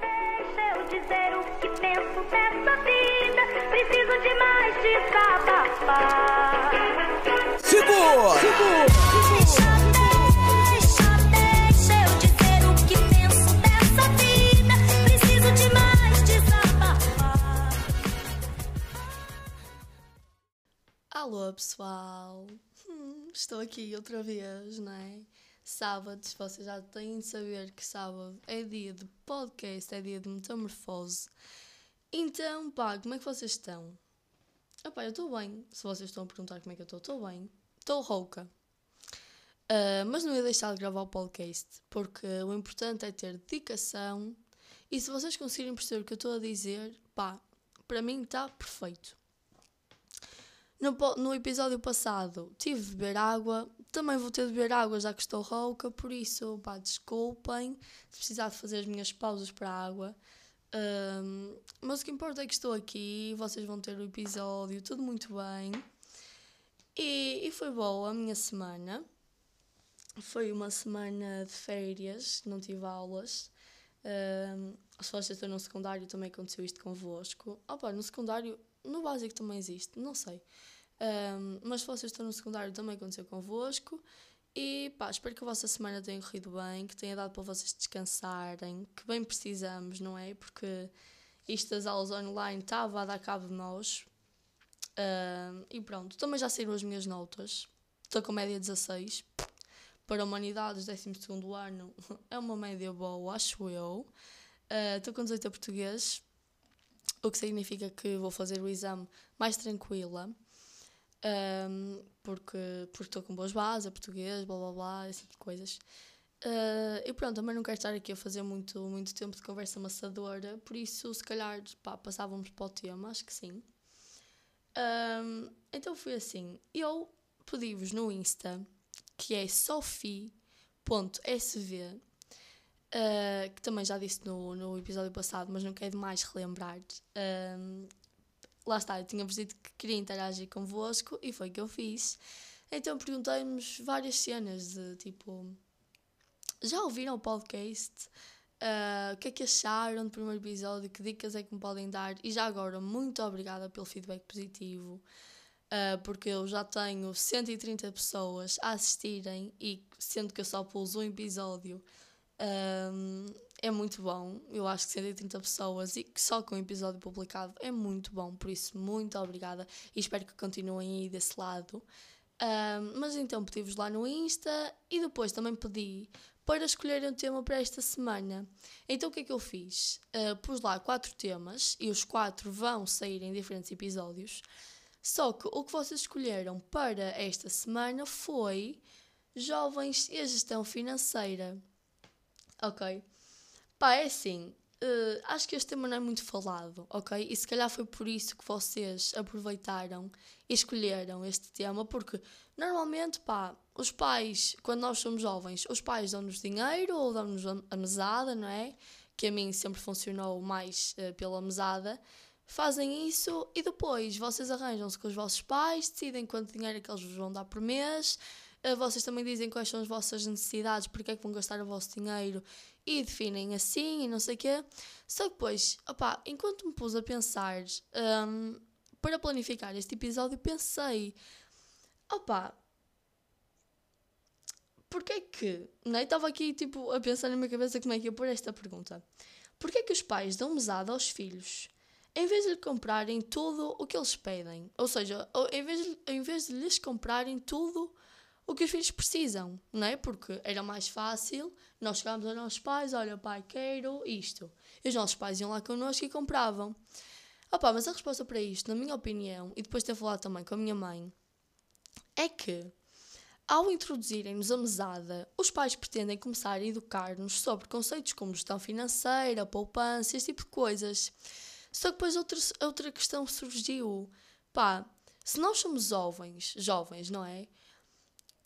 Deixa eu dizer o que penso dessa vida. Preciso de mais desabafar. Segura! Deixa, deixa, deixa eu dizer o que penso dessa vida. Preciso de mais desabafar. Alô pessoal, Hum, estou aqui outra vez, não é? Sábados, vocês já têm de saber que sábado é dia de podcast, é dia de metamorfose. Então, pá, como é que vocês estão? Ah pá, eu estou bem. Se vocês estão a perguntar como é que eu estou, estou bem. Estou rouca. Ah, mas não ia deixar de gravar o podcast, porque o importante é ter dedicação. E se vocês conseguirem perceber o que eu estou a dizer, pá, para mim está perfeito. No, no episódio passado tive de beber água, também vou ter de beber água já que estou rouca, por isso, pá, desculpem se precisar de fazer as minhas pausas para a água. Ahm, mas o que importa é que estou aqui, vocês vão ter o episódio, tudo muito bem. E, e foi boa a minha semana. Foi uma semana de férias, não tive aulas. Ahm, se vocês estão no secundário também aconteceu isto convosco. Opa, no secundário, no básico também existe, não sei. Ahm, mas se vocês estão no secundário também aconteceu convosco. E pá, espero que a vossa semana tenha corrido bem, que tenha dado para vocês descansarem, que bem precisamos, não é? Porque isto das aulas online estava a dar cabo de nós. Ahm, e pronto, também já saíram as minhas notas. Estou com média 16. Para Humanidades, 12 ano, é uma média boa, acho eu. Ah, Estou com 18 a português, o que significa que vou fazer o exame mais tranquila. Ahm, porque estou com boas bases, a português, blá blá blá, esse tipo de coisas. Ah, e pronto, também não quero estar aqui a fazer muito, muito tempo de conversa amassadora, por isso, se calhar, pá, passávamos para o tema, acho que sim. Ahm, então foi assim, eu pedi-vos no Insta, que é sofi.sv, ah, que também já disse no, no episódio passado, mas não quero demais relembrar. Ahm, lá está, eu tinha-vos dito que queria interagir convosco e foi o que eu fiz. Então perguntei-nos várias cenas de tipo. Já ouviram o podcast? Ah, o que é que acharam do primeiro episódio? Que dicas é que me podem dar? E já agora, muito obrigada pelo feedback positivo, ah, porque eu já tenho 130 pessoas a assistirem e sendo que eu só pus um episódio, ahm, é muito bom. Eu acho que 130 pessoas e que só com o episódio publicado é muito bom, por isso, muito obrigada e espero que continuem aí desse lado. Ahm, mas então pedi-vos lá no Insta e depois também pedi para escolherem um tema para esta semana. Então o que é que eu fiz? Ah, pus lá quatro temas e os quatro vão sair em diferentes episódios. Só que o que vocês escolheram para esta semana foi jovens e a gestão financeira. Ok? Pá, é assim. eh, acho que este tema não é muito falado, ok? E se calhar foi por isso que vocês aproveitaram e escolheram este tema, porque normalmente, pá, os pais, quando nós somos jovens, os pais dão-nos dinheiro ou dão-nos a- mesada, não é? Que a mim sempre funcionou mais eh, pela mesada. Fazem isso e depois vocês arranjam-se com os vossos pais, decidem quanto dinheiro é que eles vos vão dar por mês. Eh, Vocês também dizem quais são as vossas necessidades, porque é que vão gastar o vosso dinheiro e definem assim e não sei o quê. Só que depois, opá, enquanto me pus a pensar hum, para planificar este episódio, pensei, opá, porque é que, não é? Estava aqui tipo a pensar na minha cabeça como é que ia pôr esta pergunta. Porquê é que os pais dão mesada aos filhos em vez de lhe comprarem tudo o que eles pedem? Ou seja, em vez de, em vez de lhes comprarem tudo o que os filhos precisam, não é? Porque era mais fácil nós chegámos aos nossos pais, olha pai, quero isto. E os nossos pais iam lá connosco e compravam. Opa, mas a resposta para isto, na minha opinião, e depois de ter falado também com a minha mãe, é que ao introduzirem-nos a mesada, os pais pretendem começar a educar-nos sobre conceitos como gestão financeira, poupança, esse tipo de coisas. Só que depois outra, outra questão surgiu. Pá, se nós somos jovens, jovens, não é?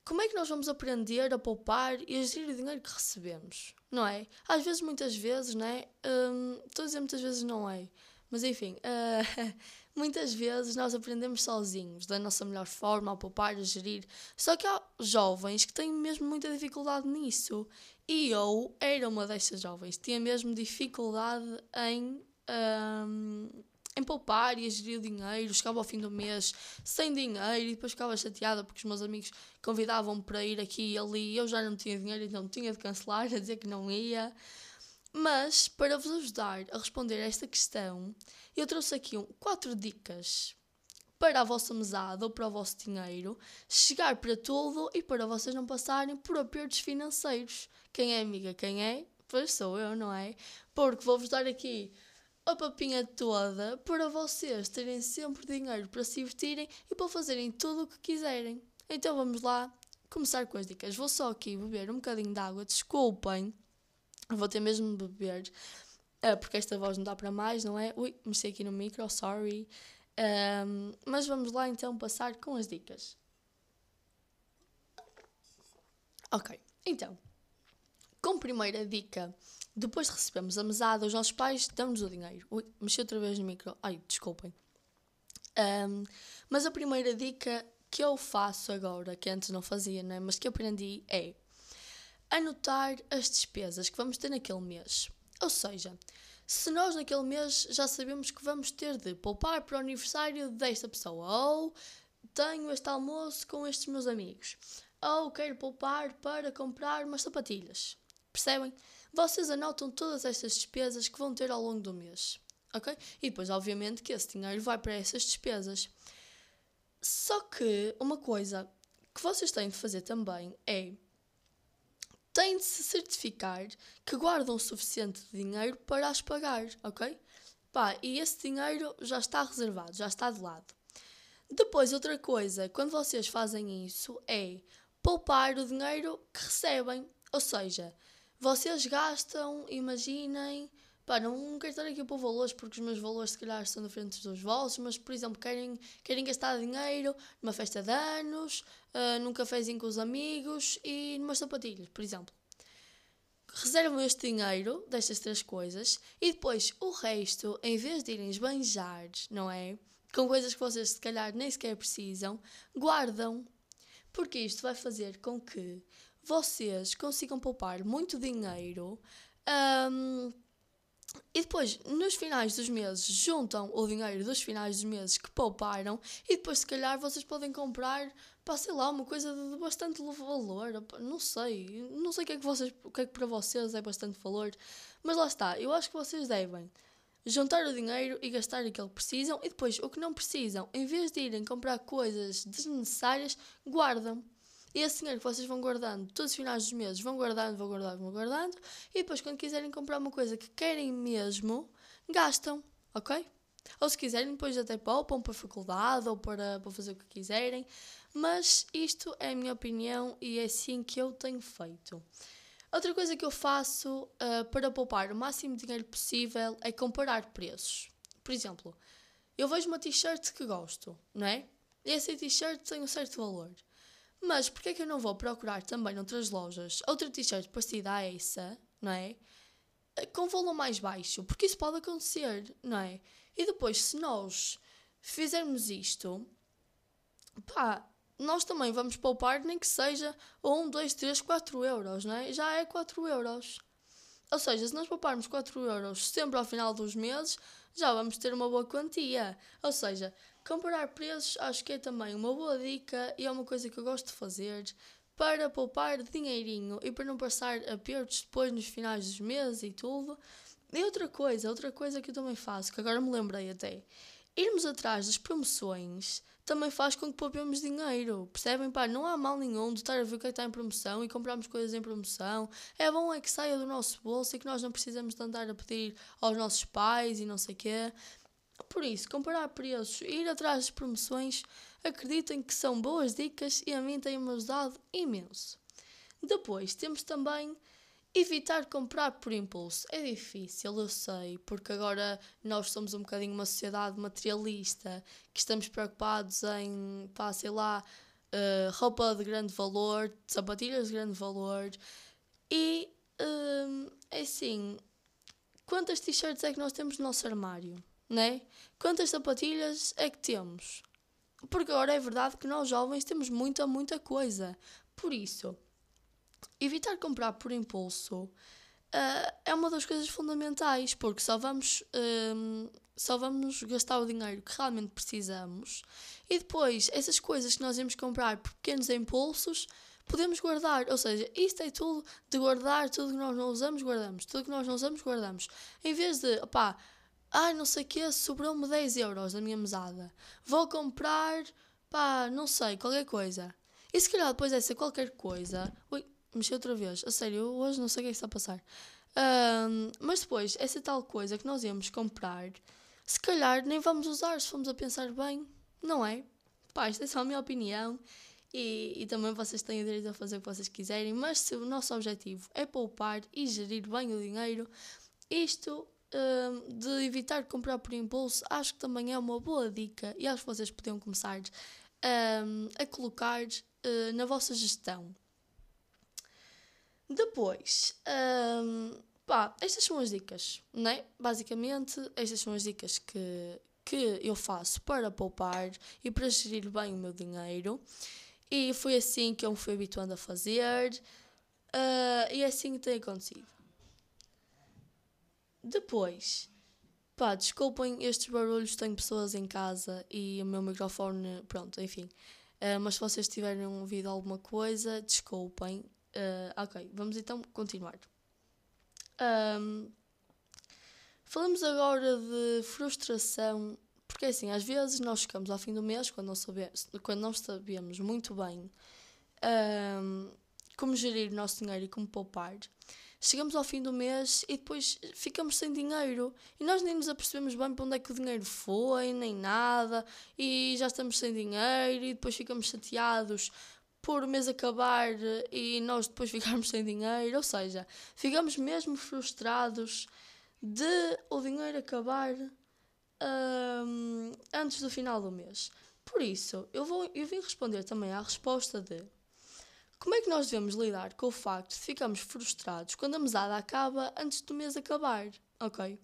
Como é que nós vamos aprender a poupar e a gerir o dinheiro que recebemos? Não é? Às vezes, muitas vezes, não é? Hum, Estou a dizer muitas vezes não é. Mas enfim, ah, muitas vezes nós aprendemos sozinhos, da nossa melhor forma, a poupar, a gerir. Só que há jovens que têm mesmo muita dificuldade nisso. E eu era uma destas jovens, tinha mesmo dificuldade em, ahm, em poupar e a gerir dinheiro. Chegava ao fim do mês sem dinheiro e depois ficava chateada porque os meus amigos convidavam-me para ir aqui e ali e eu já não tinha dinheiro, então tinha de cancelar, a dizer que não ia. Mas para vos ajudar a responder a esta questão, eu trouxe aqui um, quatro dicas para a vossa mesada ou para o vosso dinheiro chegar para tudo e para vocês não passarem por apertos financeiros. Quem é amiga, quem é? Pois sou eu, não é? Porque vou-vos dar aqui a papinha toda para vocês terem sempre dinheiro para se divertirem e para fazerem tudo o que quiserem. Então vamos lá começar com as dicas. Vou só aqui beber um bocadinho de água, desculpem, vou ter mesmo de beber. ah, porque esta voz não dá para mais, não é? Ui, mexi aqui no micro, sorry. Ahm, mas vamos lá então passar com as dicas. Ok, então, como primeira dica, depois de recebermos a mesada, os nossos pais dão-nos o dinheiro. Ui, mexi outra vez no micro. Ai, desculpem. Ahm, mas a primeira dica que eu faço agora, que antes não fazia, não é? mas que aprendi é anotar as despesas que vamos ter naquele mês. Ou seja, se nós naquele mês já sabemos que vamos ter de poupar para o aniversário desta pessoa, ou tenho este almoço com estes meus amigos, ou quero poupar para comprar umas sapatilhas. Percebem? Vocês anotam todas estas despesas que vão ter ao longo do mês. Ok? E depois, obviamente, que esse dinheiro vai para essas despesas. Só que uma coisa que vocês têm de fazer também é têm de se certificar que guardam o suficiente dinheiro para as pagar, ok? Pá, e esse dinheiro já está reservado, já está de lado. Depois, outra coisa, quando vocês fazem isso, é poupar o dinheiro que recebem. Ou seja, vocês gastam, imaginem, pá, não quero estar aqui a pôr valores porque os meus valores se calhar estão diferentes dos vossos, mas por exemplo, querem, querem gastar dinheiro numa festa de anos, ah, num cafezinho com os amigos e numas sapatilhas, por exemplo. Reservam este dinheiro destas três coisas e depois o resto, em vez de irem esbanjar, não é? Com coisas que vocês se calhar nem sequer precisam, guardam. Porque isto vai fazer com que vocês consigam poupar muito dinheiro ahm, e depois, nos finais dos meses, juntam o dinheiro dos finais dos meses que pouparam e depois, se calhar, vocês podem comprar, pá, sei lá, uma coisa de bastante valor. Não sei, não sei o que, é que vocês, o que é que para vocês é bastante valor, mas lá está, eu acho que vocês devem juntar o dinheiro e gastar aquilo que precisam e depois, o que não precisam, em vez de irem comprar coisas desnecessárias, guardam. E esse dinheiro que vocês vão guardando todos os finais dos meses, vão guardando, vão guardando, vão guardando, e depois, quando quiserem comprar uma coisa que querem mesmo, gastam, ok? Ou se quiserem, depois até poupam para a faculdade ou para, para fazer o que quiserem. Mas isto é a minha opinião e é assim que eu tenho feito. Outra coisa que eu faço ah, para poupar o máximo de dinheiro possível é comparar preços. Por exemplo, eu vejo uma t-shirt que gosto, não é? Essa t-shirt tem um certo valor. Mas porquê é que eu não vou procurar também noutras lojas outra t-shirt parecida a essa, não é? Com valor mais baixo, porque isso pode acontecer, não é? E depois, se nós fizermos isto, pá, nós também vamos poupar, nem que seja 1, 2, 3, 4 euros, não é? Já é 4 euros. Ou seja, se nós pouparmos 4 euros sempre ao final dos meses, já vamos ter uma boa quantia. Ou seja, comparar preços acho que é também uma boa dica e é uma coisa que eu gosto de fazer para poupar dinheirinho e para não passar apertos depois nos finais dos meses e tudo. E outra coisa, outra coisa que eu também faço, que agora me lembrei até, irmos atrás das promoções também faz com que poupemos dinheiro. Percebem? Pá, não há mal nenhum de estar a ver o que é que está em promoção e comprarmos coisas em promoção. É bom é que saia do nosso bolso e que nós não precisamos de andar a pedir aos nossos pais e não sei o quê. Por isso, comparar preços e ir atrás das promoções, acreditem que são boas dicas e a mim tem-me ajudado imenso. Depois, temos também evitar comprar por impulso. É difícil, eu sei, porque agora nós somos um bocadinho uma sociedade materialista, que estamos preocupados em, pá, sei lá, eh, roupa de grande valor, sapatilhas de grande valor. E, é assim, quantas t-shirts é que nós temos no nosso armário, né? Quantas sapatilhas é que temos? Porque agora é verdade que nós jovens temos muita, muita coisa. Por isso, evitar comprar por impulso ah, é uma das coisas fundamentais, porque só vamos, hum, só vamos gastar o dinheiro que realmente precisamos e depois essas coisas que nós íamos comprar por pequenos impulsos podemos guardar. Ou seja, isto é tudo de guardar, tudo que nós não usamos, guardamos, tudo que nós não usamos, guardamos. Em vez de, opá, ai não sei o quê, sobrou-me 10 euros da minha mesada, vou comprar, pá, não sei, qualquer coisa. E se calhar depois dessa qualquer coisa. Ui, mexi outra vez. A sério, hoje não sei o que é que está a passar. Ahm, mas depois, essa tal coisa que nós íamos comprar, se calhar nem vamos usar se formos a pensar bem, não é? Pá, isto é só a minha opinião e, e também vocês têm o direito a fazer o que vocês quiserem, mas se o nosso objetivo é poupar e gerir bem o dinheiro, isto ahm, de evitar comprar por impulso, acho que também é uma boa dica e acho que vocês podiam começar ahm, a colocar ah, na vossa gestão. Depois, hum, pá, estas são as dicas, né? Basicamente, estas são as dicas que, que eu faço para poupar e para gerir bem o meu dinheiro. E foi assim que eu me fui habituando a fazer. ah, e é assim que tem acontecido. Depois, pá, desculpem estes barulhos, tenho pessoas em casa e o meu microfone, pronto, enfim. Ah, mas se vocês tiverem ouvido alguma coisa, desculpem. Ah, ok, vamos então continuar. Ahm, falamos agora de frustração, porque assim, às vezes nós chegamos ao fim do mês quando não, sabe, quando não sabemos muito bem ahm, como gerir o nosso dinheiro e como poupar. Chegamos ao fim do mês e depois ficamos sem dinheiro. E nós nem nos apercebemos bem para onde é que o dinheiro foi, nem nada, e já estamos sem dinheiro e depois ficamos chateados por o mês acabar e nós depois ficarmos sem dinheiro, ou seja, ficamos mesmo frustrados de o dinheiro acabar hum, antes do final do mês. Por isso, eu, vou, eu vim responder também à resposta de como é que nós devemos lidar com o facto de ficarmos frustrados quando a mesada acaba antes do mês acabar, ok?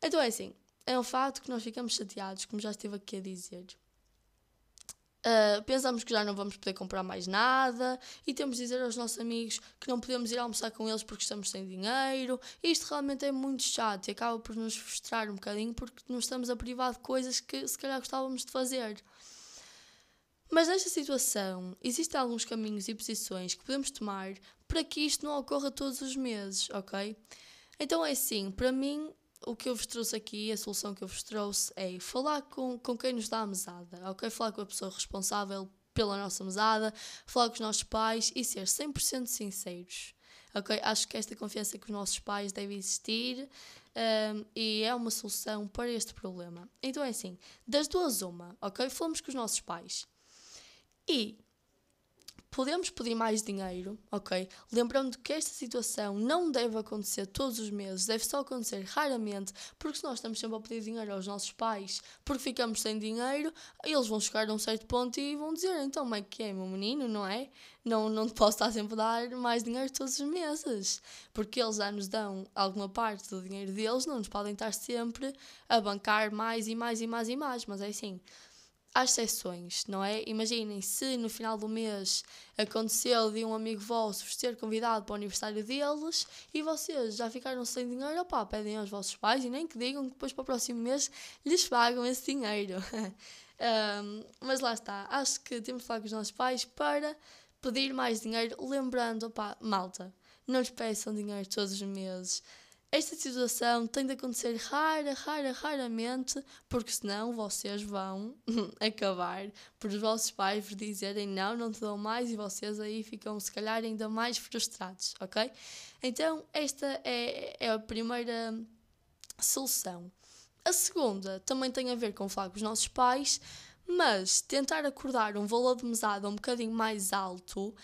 Então é assim, é um facto que nós ficamos chateados, como já estive aqui a dizer. Uh, pensamos que já não vamos poder comprar mais nada e temos de dizer aos nossos amigos que não podemos ir almoçar com eles porque estamos sem dinheiro. Isto realmente é muito chato e acaba por nos frustrar um bocadinho porque nos estamos a privar de coisas que se calhar gostávamos de fazer. Mas nesta situação, existem alguns caminhos e posições que podemos tomar para que isto não ocorra todos os meses, ok? Então é assim, para mim, o que eu vos trouxe aqui, a solução que eu vos trouxe é falar com, com quem nos dá a mesada, ok? Falar com a pessoa responsável pela nossa mesada, falar com os nossos pais e ser 100% sinceros, ok? Acho que esta confiança com os nossos pais deve existir um, e é uma solução para este problema. Então é assim, das duas uma, ok? Falamos com os nossos pais e podemos pedir mais dinheiro, ok? Lembrando que esta situação não deve acontecer todos os meses, deve só acontecer raramente, porque se nós estamos sempre a pedir dinheiro aos nossos pais porque ficamos sem dinheiro, eles vão chegar a um certo ponto e vão dizer: então, como é que é, meu menino, não é? Não, não te posso estar sempre a dar mais dinheiro todos os meses, porque eles já nos dão alguma parte do dinheiro deles, não nos podem estar sempre a bancar mais e mais e mais e mais, mas é assim há exceções, não é? Imaginem se no final do mês aconteceu de um amigo vosso vos ter convidado para o aniversário deles e vocês já ficaram sem dinheiro, opá, pedem aos vossos pais e nem que digam que depois para o próximo mês lhes pagam esse dinheiro. Um, mas lá está, acho que temos de falar com os nossos pais para pedir mais dinheiro, lembrando, opá, malta, não lhes peçam dinheiro todos os meses. Esta situação tem de acontecer rara, rara, raramente, porque senão vocês vão acabar por os vossos pais vos dizerem não, não te dou mais e vocês aí ficam se calhar ainda mais frustrados, ok? Então esta é, é a primeira solução. A segunda também tem a ver com falar com os nossos pais, mas tentar acordar um valor de mesada um bocadinho mais alto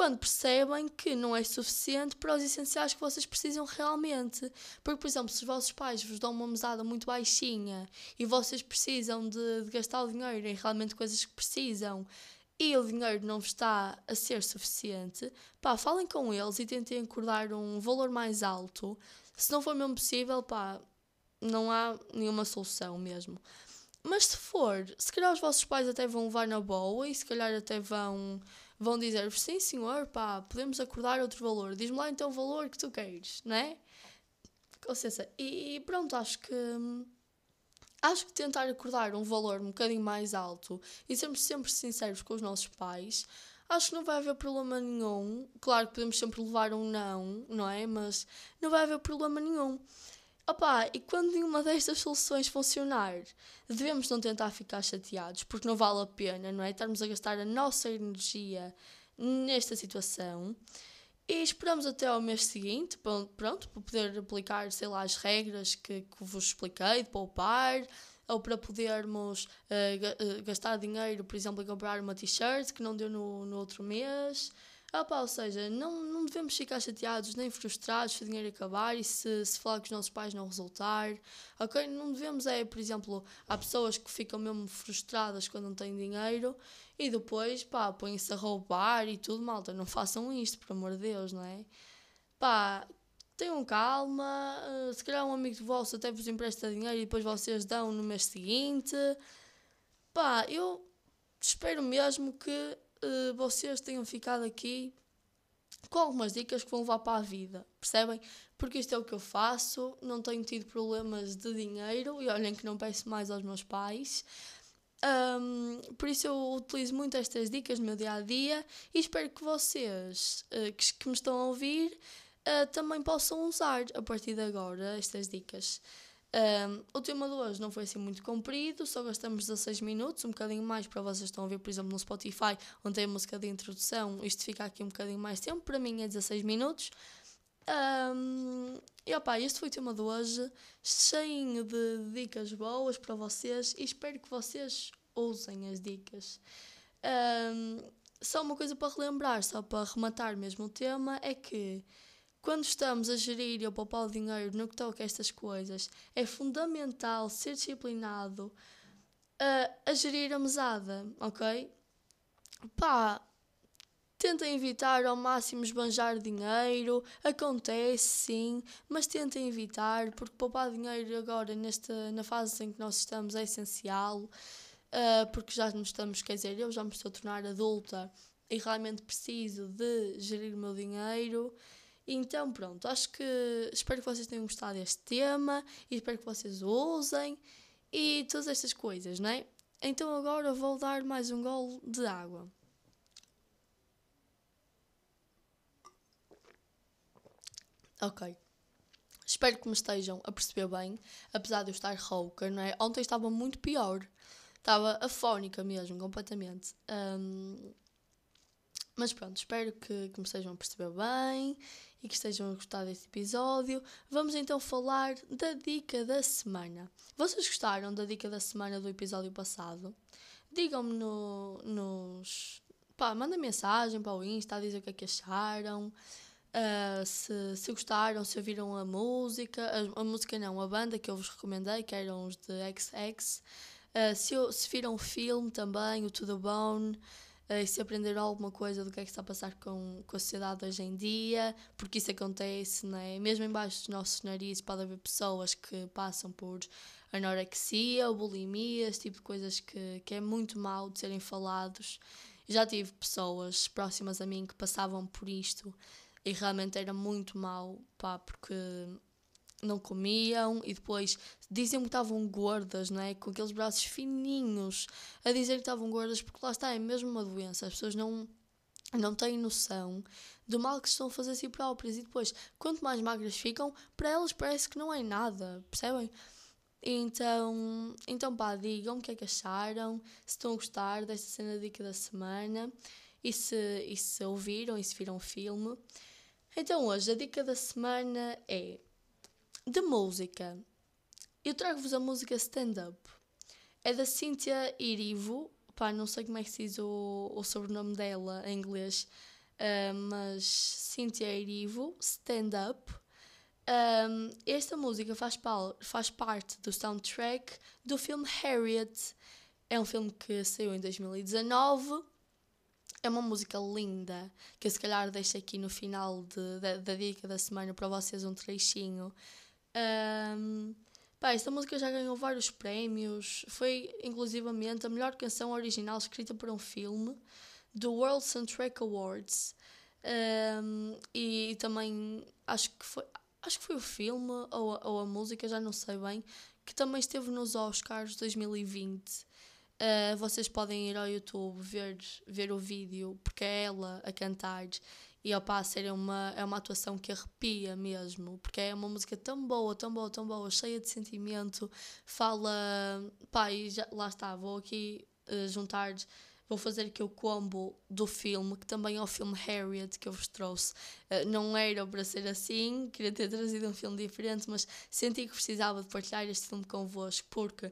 quando percebem que não é suficiente para os essenciais que vocês precisam realmente. Porque, por exemplo, se os vossos pais vos dão uma mesada muito baixinha e vocês precisam de, de gastar o dinheiro em realmente coisas que precisam e o dinheiro não vos está a ser suficiente, pá, falem com eles e tentem acordar um valor mais alto. Se não for mesmo possível, pá, não há nenhuma solução mesmo. Mas se for, se calhar os vossos pais até vão levar na boa e se calhar até vão vão dizer sim senhor, pá, podemos acordar outro valor, diz-me lá então o valor que tu queres, não é? Com licença. E e pronto, acho que acho que tentar acordar um valor um bocadinho mais alto e sermos sempre sinceros com os nossos pais, acho que não vai haver problema nenhum. Claro que podemos sempre levar um não, não é? Mas não vai haver problema nenhum. Opa, e quando nenhuma destas soluções funcionar, devemos não tentar ficar chateados, porque não vale a pena, não é? Estarmos a gastar a nossa energia nesta situação e esperamos até ao mês seguinte, pron- pronto, para poder aplicar, sei lá, as regras que, que vos expliquei, de poupar, ou para podermos eh, gastar dinheiro, por exemplo, em comprar uma t-shirt que não deu no, no outro mês. Ah, pá, ou seja, não, não devemos ficar chateados nem frustrados se o dinheiro acabar e se, se falar com os nossos pais não resultar. Ok? Não devemos, é, por exemplo, há pessoas que ficam mesmo frustradas quando não têm dinheiro e depois, pá, põem-se a roubar e tudo, malta. Não façam isto, por amor de Deus, não é? Pá, tenham calma. eh, se calhar um amigo vosso até vos empresta dinheiro e depois vocês dão no mês seguinte. Pá, eu espero mesmo que eh, vocês tenham ficado aqui com algumas dicas que vão levar para a vida, percebem? Porque isto é o que eu faço, não tenho tido problemas de dinheiro e olhem que não peço mais aos meus pais. Ahm, por isso eu utilizo muito estas dicas no meu dia a dia e espero que vocês eh, que, que me estão a ouvir eh, também possam usar a partir de agora estas dicas. Um, o tema de hoje não foi assim muito comprido, só gastamos 16 minutos, um bocadinho mais para vocês estão a ver, por exemplo, no Spotify, onde tem a música de introdução, isto fica aqui um bocadinho mais tempo, para mim é 16 minutos. Um, e opá, este foi o tema de hoje, cheio de dicas boas para vocês e espero que vocês usem as dicas. Um, só uma coisa para relembrar, só para rematar mesmo o tema, é que quando estamos a gerir e a poupar o dinheiro no que toca a estas coisas, é fundamental ser disciplinado a, a gerir a mesada, ok? Pá, tentem evitar ao máximo esbanjar dinheiro, acontece sim, mas tentem evitar, porque poupar dinheiro agora, nesta, na fase em que nós estamos, é essencial, ah, porque já nos estamos, quer dizer, eu já me estou a tornar adulta e realmente preciso de gerir o meu dinheiro. Então, pronto, acho que espero que vocês tenham gostado deste tema e espero que vocês usem e todas estas coisas, não é? Então, agora vou dar mais um gole de água. Ok. Espero que me estejam a perceber bem, apesar de eu estar rouca, não é? Ontem estava muito pior. Estava afónica mesmo, completamente. Ahm, mas pronto, espero que, que me estejam a perceber bem e que estejam a gostar deste episódio. Vamos então falar da dica da semana. Vocês gostaram da dica da semana do episódio passado? Digam-me no, nos. Pá, mandem mensagem para o Insta a dizer o que é que acharam. ah, se, se gostaram, se ouviram a música, a, a música não, a banda que eu vos recomendei, que eram os de XX. Ah, se, se viram o filme também, o To The Bone, e se aprenderam alguma coisa do que é que está a passar com, com a sociedade hoje em dia, porque isso acontece, né? mesmo embaixo dos nossos narizes pode haver pessoas que passam por anorexia bulimia, esse tipo de coisas que, que é muito mal de serem falados. Já tive pessoas próximas a mim que passavam por isto e realmente era muito mal, pá, porque não comiam e depois diziam que estavam gordas, não é? Com aqueles braços fininhos a dizer que estavam gordas, porque lá está, é mesmo uma doença. As pessoas não, não têm noção do mal que estão a fazer a si próprias e depois, quanto mais magras ficam, para elas parece que não é nada, percebem? Então, então pá, digam o que é que acharam, se estão a gostar desta cena dica da semana e se, e se ouviram e se viram o filme. Então hoje a dica da semana é de música. Eu trago-vos a música Stand Up. É da Cynthia Irivo. Pá, não sei como é que se diz o, o sobrenome dela em inglês, ah, mas Cynthia Irivo, Stand Up. Um, esta música faz, pal- faz parte do soundtrack do filme Harriet. É um filme que saiu em 2019. É uma música linda que eu se calhar deixo aqui no final de- da dica da semana para vocês um trechinho. Um, pá, esta música já ganhou vários prémios. Foi inclusivamente a melhor canção original escrita para um filme do World Soundtrack Awards. Um, e também acho que foi acho que foi o filme ou a, ou a música, já não sei bem, que também esteve nos Oscars 2020. Uh, vocês podem ir ao YouTube ver, ver o vídeo, porque é ela a cantar. E opa, a sério, é uma, é uma atuação que arrepia mesmo, porque é uma música tão boa, tão boa, tão boa, cheia de sentimento. Fala, pá, e já, lá está, vou aqui uh, juntar, vou fazer aqui o combo do filme, que também é o filme Harriet que eu vos trouxe. Uh, não era para ser assim, queria ter trazido um filme diferente, mas senti que precisava de partilhar este filme convosco, porque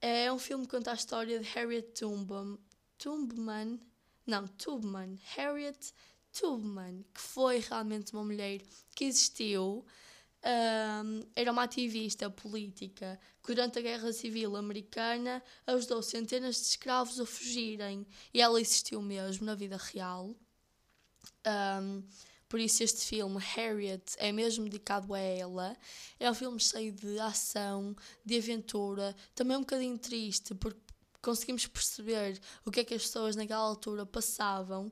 é um filme que conta a história de Harriet Tubman, Tubman, não, Tubman, Harriet Tubman, que foi realmente uma mulher que existiu, um, era uma ativista política que durante a Guerra Civil Americana ajudou centenas de escravos a fugirem e ela existiu mesmo na vida real. Um, por isso este filme, Harriet, é mesmo dedicado a ela. É um filme cheio de ação, de aventura, também um bocadinho triste, porque conseguimos perceber o que é que as pessoas naquela altura passavam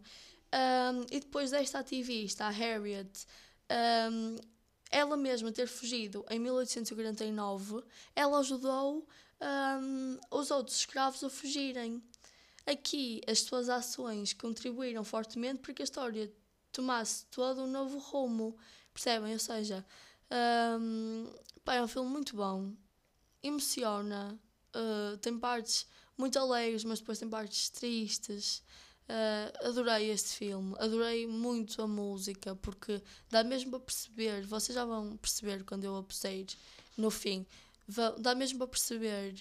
um, e depois desta ativista, a Harriet, um, ela mesma ter fugido em 1849, ela ajudou um, os outros escravos a fugirem. Aqui, as suas ações contribuíram fortemente para que a história tomasse todo um novo rumo. Percebem? Ou seja, um, pá, é um filme muito bom, emociona, uh, tem partes muito alegres, mas depois tem partes tristes. Uh, adorei este filme, adorei muito a música, porque dá mesmo para perceber, vocês já vão perceber quando eu pusei no fim, dá mesmo para perceber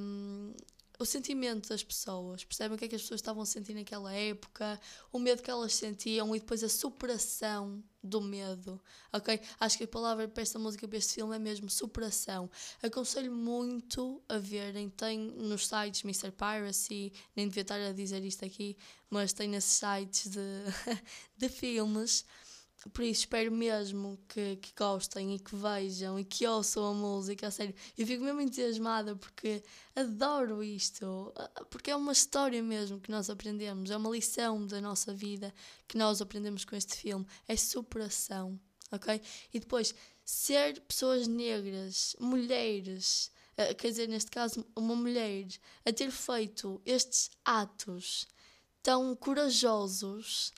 um, o sentimento das pessoas, percebem o que é que as pessoas estavam a sentir naquela época, o medo que elas sentiam e depois a superação do medo, ok? Acho que a palavra para esta música, para este filme é mesmo superação. Aconselho muito a verem, tem nos sites Mr. Piracy, nem devia estar a dizer isto aqui, mas tem nesses sites de, de filmes por isso espero mesmo que, que gostem e que vejam e que ouçam a música, a sério. Eu fico mesmo entusiasmada porque adoro isto, porque é uma história mesmo que nós aprendemos, é uma lição da nossa vida que nós aprendemos com este filme, é superação, ok? E depois, ser pessoas negras, mulheres, eh, quer dizer, neste caso, uma mulher, a ter feito estes atos tão corajosos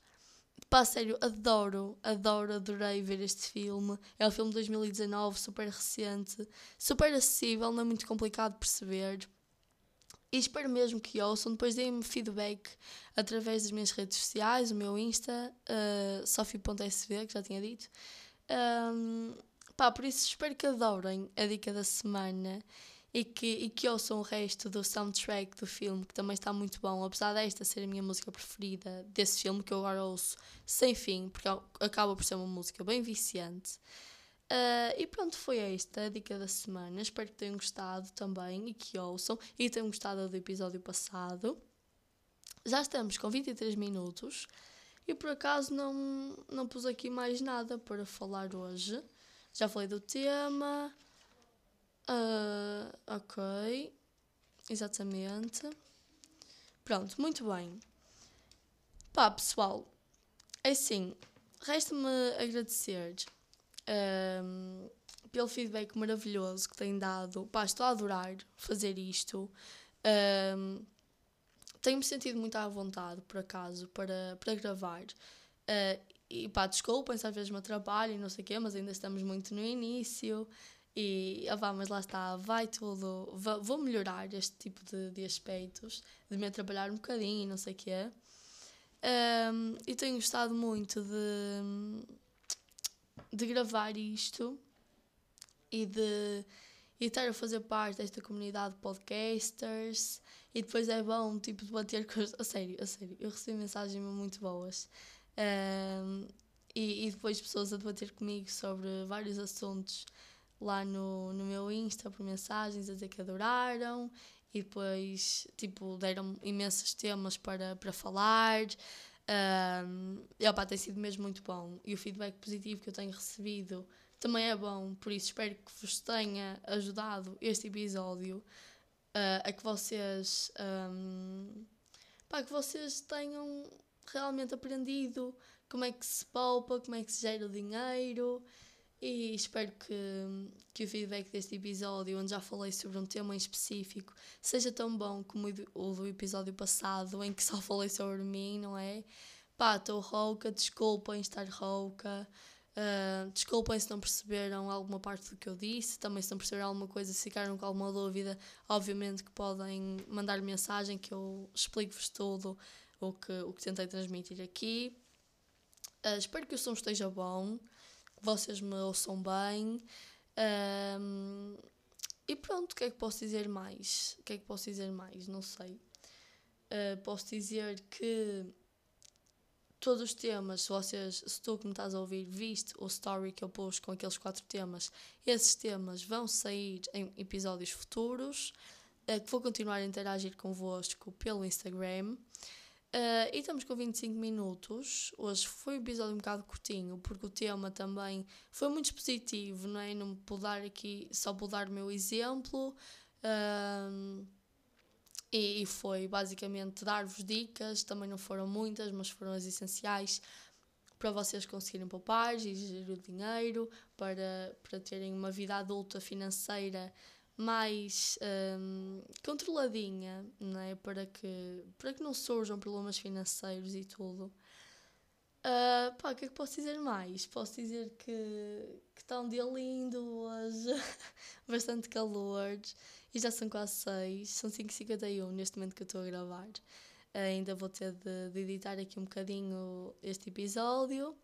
Pá, sério, adoro, adoro, adorei ver este filme. É um filme de 2019, super recente, super acessível, não é muito complicado de perceber. E espero mesmo que ouçam. Depois deem-me feedback através das minhas redes sociais, o meu Insta, uh, sofi.sv, que já tinha dito. Um, pá, por isso espero que adorem a dica da semana e que, e que ouçam o resto do soundtrack do filme, que também está muito bom, apesar desta ser a minha música preferida desse filme, que eu agora ouço sem fim, porque acaba por ser uma música bem viciante. Uh, e pronto, foi esta a dica da semana. Espero que tenham gostado também e que ouçam e tenham gostado do episódio passado. Já estamos com 23 minutos e por acaso não, não pus aqui mais nada para falar hoje. Já falei do tema, Uh, ok. Exatamente. Pronto, muito bem. Pá, pessoal, é assim, resta-me agradecer um, pelo feedback maravilhoso que têm dado. Pá, estou a adorar fazer isto. Um, Tenho-me sentido muito à vontade, por acaso, para, para gravar. Uh, e pá, desculpem se às vezes me atrapalho e não sei o quê, mas ainda estamos muito no início. E, ah, vá, mas lá está, vai tudo, vou melhorar este tipo de, de aspectos, de me trabalhar um bocadinho e não sei o que. Um, e tenho gostado muito de, de gravar isto e de e estar a fazer parte desta comunidade de podcasters. E depois é bom tipo debater com a sério, a sério, eu recebi mensagens muito boas. Um, e, e depois pessoas a debater comigo sobre vários assuntos lá no, no meu Insta por mensagens a dizer que adoraram e depois tipo deram imensos temas para, para falar um, e opa, tem sido mesmo muito bom e o feedback positivo que eu tenho recebido também é bom, por isso espero que vos tenha ajudado este episódio uh, a que vocês um, que vocês tenham realmente aprendido como é que se poupa, como é que se gera o dinheiro. E espero que, que o feedback deste episódio, onde já falei sobre um tema em específico, seja tão bom como o do- episódio passado, em que só falei sobre mim, não é? Pá, estou rouca, desculpem estar rouca. ah, desculpem se não perceberam alguma parte do que eu disse, também se não perceberam alguma coisa, se ficaram com alguma dúvida, obviamente que podem mandar mensagem que eu explico-vos tudo o que, o que tentei transmitir aqui. Ah, espero que o som esteja bom, vocês me ouçam bem. Ahm, e pronto, o que é que posso dizer mais? O que é que posso dizer mais? Não sei. Ah, posso dizer que todos os temas, se vocês, se tu que me estás a ouvir, viste o story que eu pus com aqueles quatro temas, esses temas vão sair em episódios futuros, ah, que vou continuar a interagir convosco pelo Instagram. Uh, e estamos com 25 minutos. Hoje foi um episódio um bocado curtinho, porque o tema também foi muito expositivo, não é? Não vou dar aqui, só vou dar o meu exemplo. Um, e, e foi basicamente dar-vos dicas, também não foram muitas, mas foram as essenciais para vocês conseguirem poupar e gerir o dinheiro, para, para terem uma vida adulta financeira mais hum, controladinha, não é? para, que, para que não surjam problemas financeiros e tudo. Ah, pá, o que é que posso dizer mais? Posso dizer que, que está um dia lindo hoje, bastante calor, e já são quase 6, são 5h51 neste momento que eu estou a gravar. ainda vou ter de, de editar aqui um bocadinho este episódio.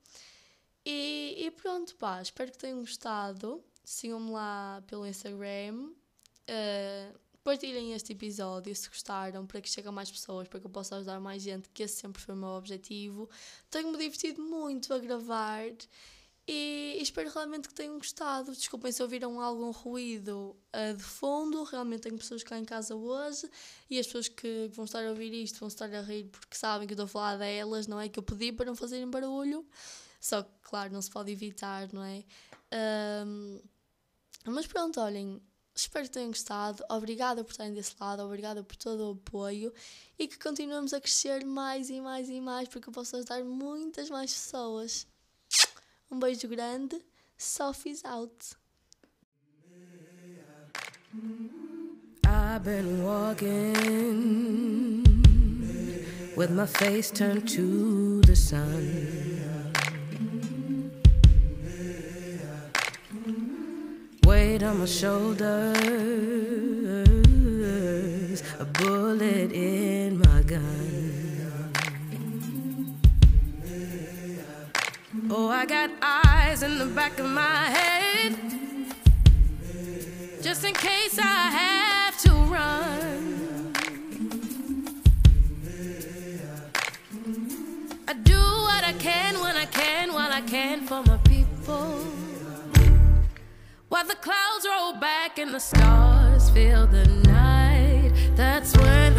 E, e pronto, pá, espero que tenham gostado. Sigam-me lá pelo Instagram. Uh, partilhem este episódio se gostaram, para que chegue a mais pessoas, para que eu possa ajudar mais gente, que esse sempre foi o meu objetivo. Tenho-me divertido muito a gravar e espero realmente que tenham gostado. Desculpem se ouviram algum ruído uh, de fundo, realmente tenho pessoas cá em casa hoje e as pessoas que vão estar a ouvir isto vão estar a rir porque sabem que eu estou a falar delas, não é? Que eu pedi para não fazerem barulho, só que, claro, não se pode evitar, não é? Um, mas pronto, olhem, espero que tenham gostado. Obrigada por estarem desse lado, obrigada por todo o apoio e que continuemos a crescer mais e mais e mais porque eu posso ajudar muitas mais pessoas. Um beijo grande. Sophie's out. I've been walking with my face turned to the sun. Weight on my shoulders, a bullet in my gun. Oh, I got eyes in the back of my head just in case I have to run. I do what I can when I can while I can for my the clouds roll back and the stars fill the night, that's when